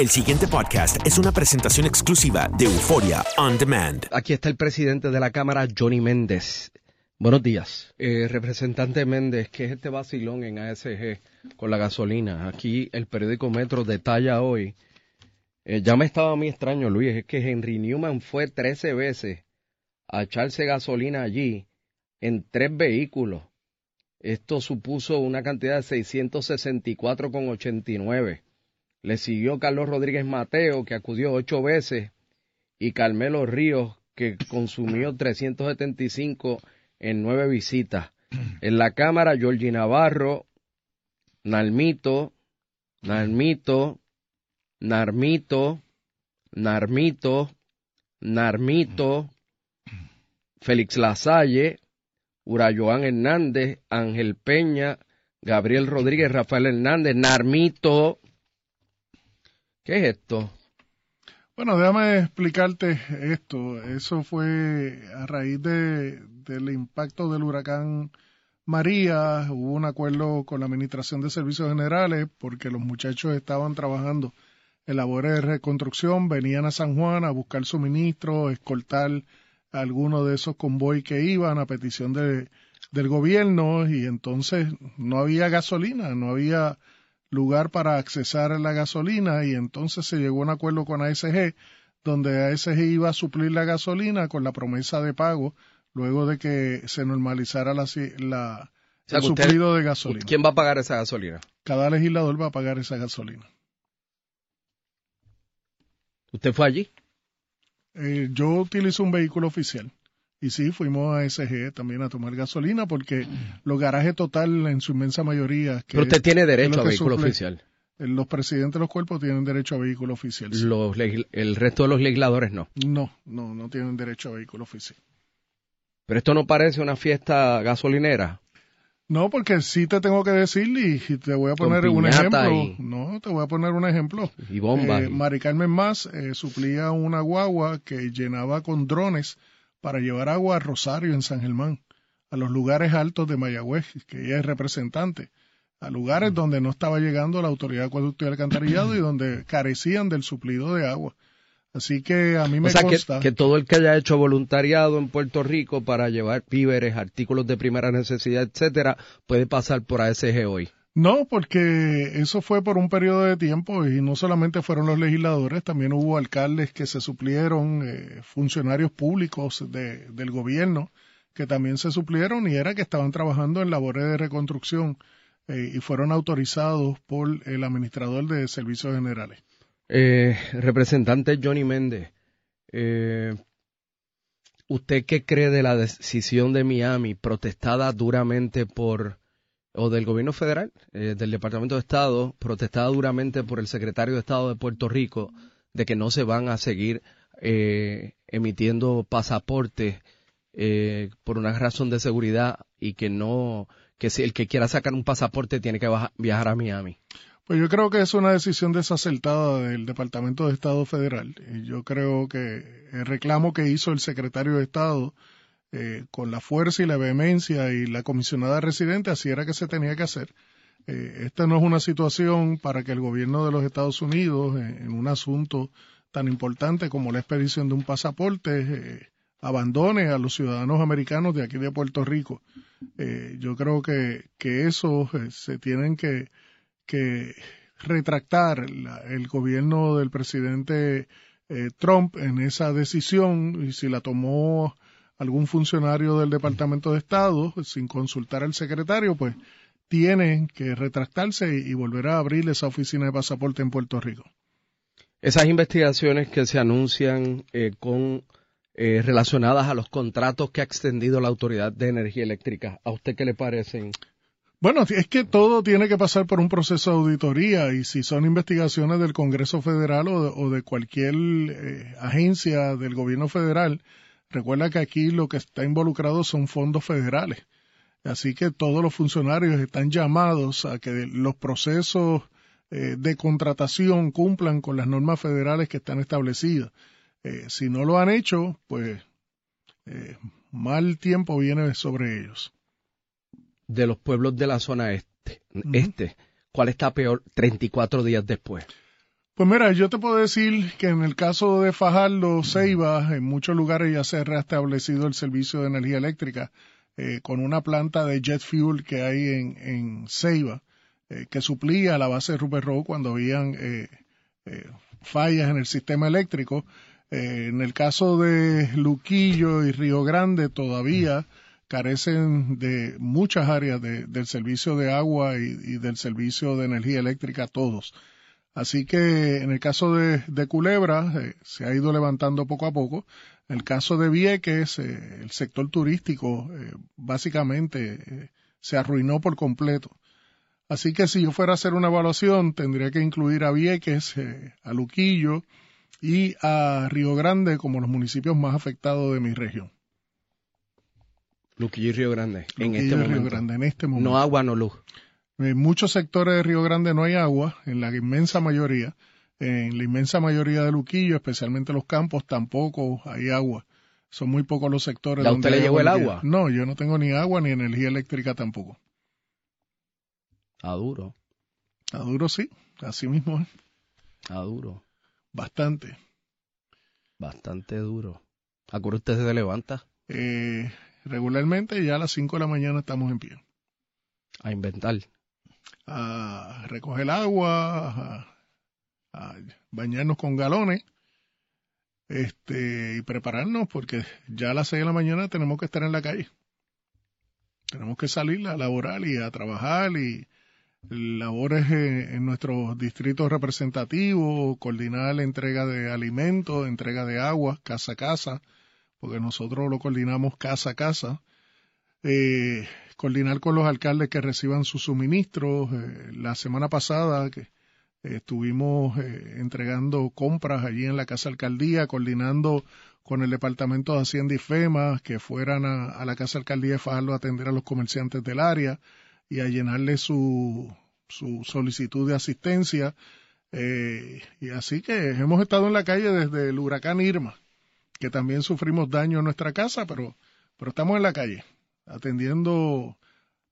El siguiente podcast es una presentación exclusiva de Euforia On Demand. Aquí está el presidente de la Cámara, Johnny Méndez. Buenos días. Eh, representante Méndez, ¿qué es este vacilón en ASG con la gasolina? Aquí el periódico Metro detalla hoy. eh, ya me estaba a mí extraño, Luis, es que Henry Newman fue 13 veces a echarse gasolina allí en tres vehículos. Esto supuso una cantidad de 664,89. Le siguió Carlos Rodríguez Mateo, que acudió ocho veces, y Carmelo Ríos, que consumió 375 en nueve visitas. En la Cámara, Georgie Navarro, Nalmito, Nalmito, Narmito, Narmito, Narmito, Félix Lasalle, Urayoán Hernández, Ángel Peña, Gabriel Rodríguez, Rafael Hernández, Narmito. ¿Qué es esto? Bueno, déjame explicarte esto. Eso fue a raíz de, del impacto del huracán María. Hubo un acuerdo con la Administración de Servicios Generales porque los muchachos estaban trabajando en labores de reconstrucción, venían a San Juan a buscar suministros, escoltar algunos de esos convoy que iban a petición de, del gobierno y entonces no había gasolina, no había lugar para accesar la gasolina y entonces se llegó a un acuerdo con ASG donde ASG iba a suplir la gasolina con la promesa de pago luego de que se normalizara la, la O sea, el usted- suplido de gasolina. ¿Quién va a pagar esa gasolina? Cada legislador va a pagar esa gasolina. ¿Usted fue allí? Eh, yo utilizo un vehículo oficial. Y sí, fuimos a SG también a tomar gasolina porque los garajes total en su inmensa mayoría... que Pero usted tiene derecho a vehículo suple- oficial. Los presidentes de los cuerpos tienen derecho a vehículo oficial. sí. Los legis- el resto de los legisladores no. No, no, no tienen derecho a vehículo oficial. Pero esto no parece una fiesta gasolinera. No, porque sí te tengo que decir y te voy a poner un ejemplo. y- No, te voy a poner un ejemplo. Y bombas. Eh, y- Mari Carmen Más eh, suplía una guagua que llenaba con drones para llevar agua a Rosario en San Germán, a los lugares altos de Mayagüez, que ella es representante, a lugares donde no estaba llegando la autoridad de acueducto y alcantarillado y donde carecían del suplido de agua. Así que a mí me o sea, que, consta. que todo el que haya hecho voluntariado en Puerto Rico para llevar víveres, artículos de primera necesidad, etcétera, puede pasar por ASG hoy. No, porque eso fue por un periodo de tiempo y no solamente fueron los legisladores, también hubo alcaldes que se suplieron, eh, funcionarios públicos de, del gobierno que también se suplieron y era que estaban trabajando en labores de reconstrucción eh, y fueron autorizados por el administrador de servicios generales. Eh, representante Johnny Méndez, eh, ¿usted qué cree de la decisión de Miami protestada duramente por, o del gobierno federal, eh, del Departamento de Estado, protestada duramente por el secretario de Estado de Puerto Rico, de que no se van a seguir eh, emitiendo pasaportes eh, por una razón de seguridad y que no, que si el que quiera sacar un pasaporte tiene que viajar a Miami? Pues yo creo que es una decisión desacertada del Departamento de Estado Federal. Yo creo que el reclamo que hizo el secretario de Estado eh, con la fuerza y la vehemencia y la comisionada residente, así era que se tenía que hacer. Eh, esta no es una situación para que el gobierno de los Estados Unidos, eh, en un asunto tan importante como la expedición de un pasaporte, eh, abandone a los ciudadanos americanos de aquí de Puerto Rico. yo creo que, que eso se tienen que que retractar el gobierno del presidente eh, Trump en esa decisión y si la tomó algún funcionario del Departamento de Estado sin consultar al secretario, pues tienen que retractarse y, volver a abrir esa oficina de pasaporte en Puerto Rico. Esas investigaciones que se anuncian eh, con eh, relacionadas a los contratos que ha extendido la Autoridad de Energía Eléctrica, ¿a usted qué le parecen? Bueno, es que todo tiene que pasar por un proceso de auditoría y si son investigaciones del Congreso Federal o de, cualquier eh, agencia del gobierno federal, recuerda que aquí lo que está involucrado son fondos federales. Así que todos los funcionarios están llamados a que los procesos eh, de contratación cumplan con las normas federales que están establecidas. Eh, si no lo han hecho, pues mal tiempo viene sobre ellos de los pueblos de la zona este, este ¿cuál está peor 34 días después? Pues mira, yo te puedo decir que en el caso de Fajardo, Ceiba, en muchos lugares ya se ha reestablecido el servicio de energía eléctrica eh, con una planta de jet fuel que hay en, en Ceiba, eh, que suplía la base de Rupert Road cuando habían eh, fallas en el sistema eléctrico. en el caso de Luquillo y Río Grande todavía carecen de muchas áreas del servicio de agua y, del servicio de energía eléctrica todos. Así que en el caso de, Culebra eh, se ha ido levantando poco a poco. En el caso de Vieques, eh, el sector turístico eh, básicamente se arruinó por completo. Así que si yo fuera a hacer una evaluación, tendría que incluir a Vieques, a Luquillo y a Río Grande como los municipios más afectados de mi región. Luquillo y Río Grande. en este Río Grande, en este momento. No agua, no luz. En muchos sectores de Río Grande no hay agua, en la inmensa mayoría. En la inmensa mayoría de Luquillo, especialmente los campos, tampoco hay agua. Son muy pocos los sectores ¿A usted le llegó el agua? No, yo no tengo ni agua ni energía eléctrica tampoco. A duro. A duro sí, así mismo. A duro. Bastante. Bastante duro. ¿A qué usted se levanta? Eh, regularmente ya a las 5 de la mañana estamos en pie. A inventar. A recoger agua, a, bañarnos con galones este, y prepararnos porque ya a las 6 de la mañana tenemos que estar en la calle. Tenemos que salir a laborar y a trabajar y labores en, en nuestros distritos representativos, coordinar la entrega de alimentos, entrega de agua, casa a casa, porque nosotros lo coordinamos casa a casa, eh, coordinar con los alcaldes que reciban sus suministros. Eh, la semana pasada que eh, estuvimos entregando compras allí en la casa alcaldía, coordinando con el Departamento de Hacienda y FEMA que fueran a, la casa alcaldía de a atender a los comerciantes del área y a llenarle su, su solicitud de asistencia. y así que hemos estado en la calle desde el huracán Irma que también sufrimos daño en nuestra casa, pero, pero estamos en la calle atendiendo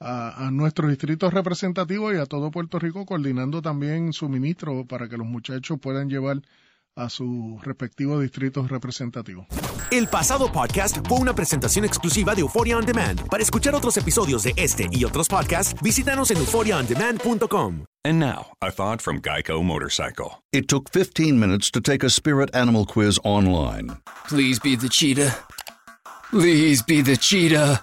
a, a nuestros distritos representativos y a todo Puerto Rico, coordinando también suministro para que los muchachos puedan llevar a sus respectivos distritos representativos. El pasado podcast fue una presentación exclusiva de Euphoria On Demand. Para escuchar otros episodios de este y otros podcasts, visítanos en euphoriaondemand.com. And now, a thought from Geico Motorcycle. It took 15 minutes to take a spirit animal quiz online. Please be the cheetah. Please be the cheetah.